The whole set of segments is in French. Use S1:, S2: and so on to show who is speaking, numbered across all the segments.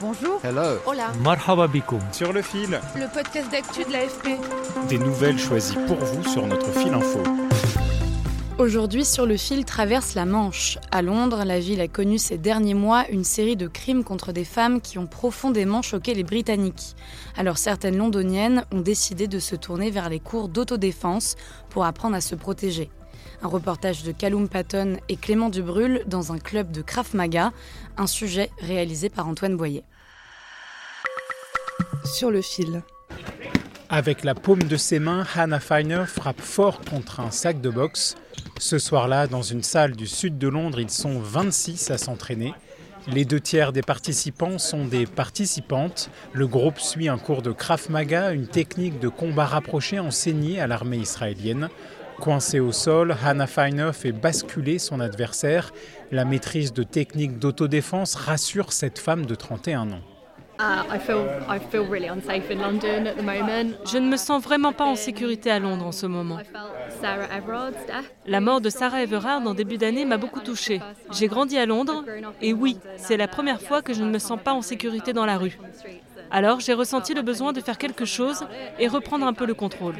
S1: Bonjour.
S2: Hello.
S1: Hola.
S3: Marhaba bikoum.
S4: Sur le fil,
S1: Le podcast d'actu de l'AFP.
S4: des nouvelles choisies pour vous sur notre fil info.
S5: Aujourd'hui, sur le fil traverse la Manche. À Londres, la ville a connu ces derniers mois une série de crimes contre des femmes qui ont profondément choqué les Britanniques. Alors certaines londoniennes ont décidé de se tourner vers les cours d'autodéfense pour apprendre à se protéger. Un reportage de Callum Patton et Clément Dubrul dans un club de Krav Maga, un sujet réalisé par Antoine Boyer.
S1: Sur le fil.
S4: Avec la paume de ses mains, Hannah Feiner frappe fort contre un sac de boxe. Ce soir-là, dans une salle du sud de Londres, ils sont 26 à s'entraîner. Les deux tiers des participants sont des participantes. Le groupe suit un cours de Krav Maga, une technique de combat rapproché enseignée à l'armée israélienne. Coincée au sol, Hannah Feiner fait basculer son adversaire. La maîtrise de techniques d'autodéfense rassure cette femme de 31 ans.
S6: Je ne me sens vraiment pas en sécurité à Londres en ce moment. La mort de Sarah Everard en début d'année m'a beaucoup touchée. J'ai grandi à Londres et oui, c'est la première fois que je ne me sens pas en sécurité dans la rue. Alors j'ai ressenti le besoin de faire quelque chose et reprendre un peu le contrôle.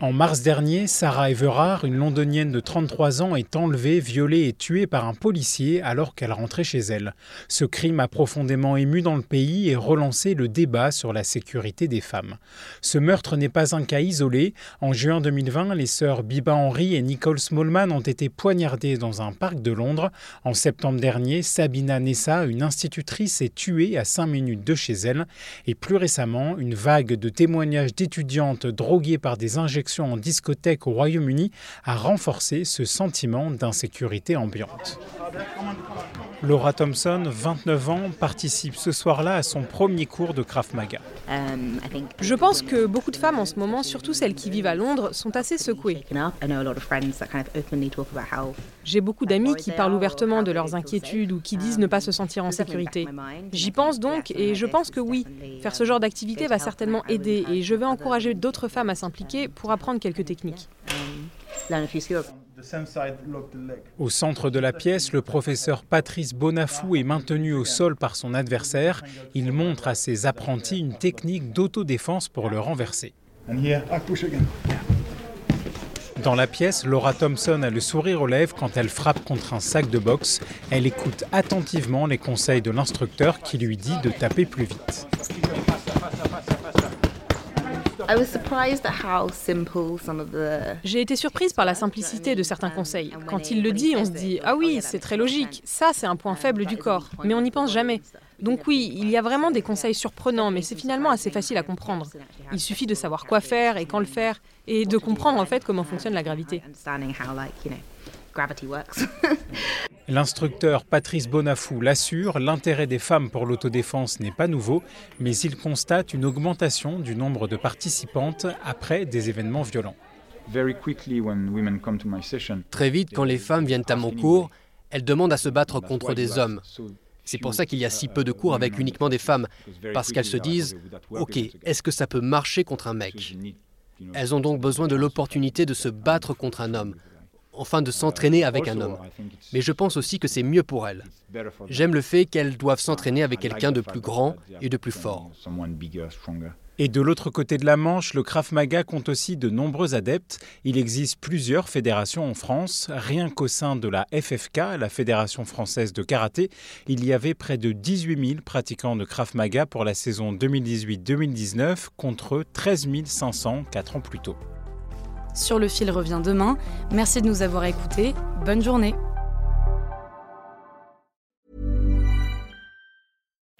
S4: En mars dernier, Sarah Everard, une londonienne de 33 ans, est enlevée, violée et tuée par un policier alors qu'elle rentrait chez elle. Ce crime a profondément ému dans le pays et relancé le débat sur la sécurité des femmes. Ce meurtre n'est pas un cas isolé. En juin 2020, les sœurs Biba Henry et Nicole Smallman ont été poignardées dans un parc de Londres. En septembre dernier, Sabina Nessa, une institutrice, est tuée à 5 minutes de chez elle. Et plus récemment, une vague de témoignages d'étudiantes droguées par des injections en discothèque au Royaume-Uni a renforcé ce sentiment d'insécurité ambiante. Laura Thompson, 29 ans, participe ce soir-là à son premier cours de Krav Maga.
S7: Je pense que beaucoup de femmes en ce moment, surtout celles qui vivent à Londres, sont assez secouées. J'ai beaucoup d'amis qui parlent ouvertement de leurs inquiétudes ou qui disent ne pas se sentir en sécurité. J'y pense donc et je pense que oui, faire ce genre d'activité va certainement aider et je vais encourager d'autres femmes à s'impliquer pour apprendre quelques techniques.
S4: Au centre de la pièce, le professeur Patrice Bonafou est maintenu au sol par son adversaire. Il montre à ses apprentis une technique d'autodéfense pour le renverser. Dans la pièce, Laura Thompson a le sourire aux lèvres quand elle frappe contre un sac de boxe. Elle écoute attentivement les conseils de l'instructeur qui lui dit de taper plus vite.
S7: J'ai été surprise par la simplicité de certains conseils. Quand il le dit, on se dit Ah oui, c'est très logique, ça c'est un point faible du corps, mais on n'y pense jamais. Donc oui, il y a vraiment des conseils surprenants, mais c'est finalement assez facile à comprendre. Il suffit de savoir quoi faire et quand le faire, et de comprendre en fait comment fonctionne la gravité.
S4: L'instructeur Patrice Bonafou l'assure, l'intérêt des femmes pour l'autodéfense n'est pas nouveau, mais il constate une augmentation du nombre de participantes après des événements violents.
S2: Très vite, quand les femmes viennent à mon cours, elles demandent à se battre contre des hommes. C'est pour ça qu'il y a si peu de cours avec uniquement des femmes, parce qu'elles se disent, OK, est-ce que ça peut marcher contre un mec? Elles ont donc besoin de l'opportunité de se battre contre un homme, enfin de s'entraîner avec un homme. Mais je pense aussi que c'est mieux pour elles. J'aime le fait qu'elles doivent s'entraîner avec quelqu'un de plus grand et de plus fort.
S4: Et de l'autre côté de la Manche, le Krav Maga compte aussi de nombreux adeptes. Il existe plusieurs fédérations en France. Rien qu'au sein de la FFK, la Fédération française de karaté, il y avait près de 18 000 pratiquants de Krav Maga pour la saison 2018-2019 contre 13 500 4 ans plus tôt.
S5: Sur le fil revient demain. Merci de nous avoir écoutés. Bonne journée.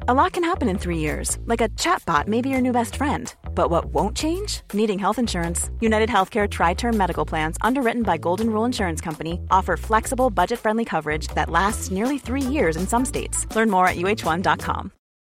S8: A lot can happen in three years, like a chatbot may be your new best friend.
S3: But what won't change? Needing health insurance. United Healthcare Tri Term Medical Plans, underwritten by Golden Rule Insurance Company, offer flexible, budget friendly coverage that lasts nearly three years in some states. Learn more at uh1.com.